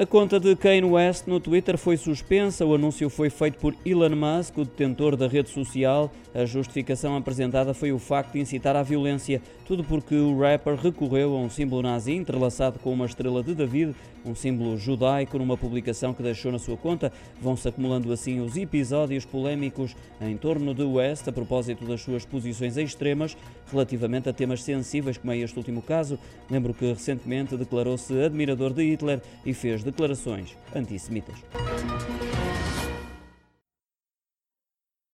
A conta de Kanye West no Twitter foi suspensa. O anúncio foi feito por Elon Musk, o detentor da rede social. A justificação apresentada foi o facto de incitar à violência. Tudo porque o rapper recorreu a um símbolo nazi entrelaçado com uma estrela de David, um símbolo judaico, numa publicação que deixou na sua conta. Vão-se acumulando assim os episódios polémicos em torno de West a propósito das suas posições extremas relativamente a temas sensíveis, como é este último caso. Lembro que recentemente declarou-se admirador de Hitler e fez declarações antissemitas.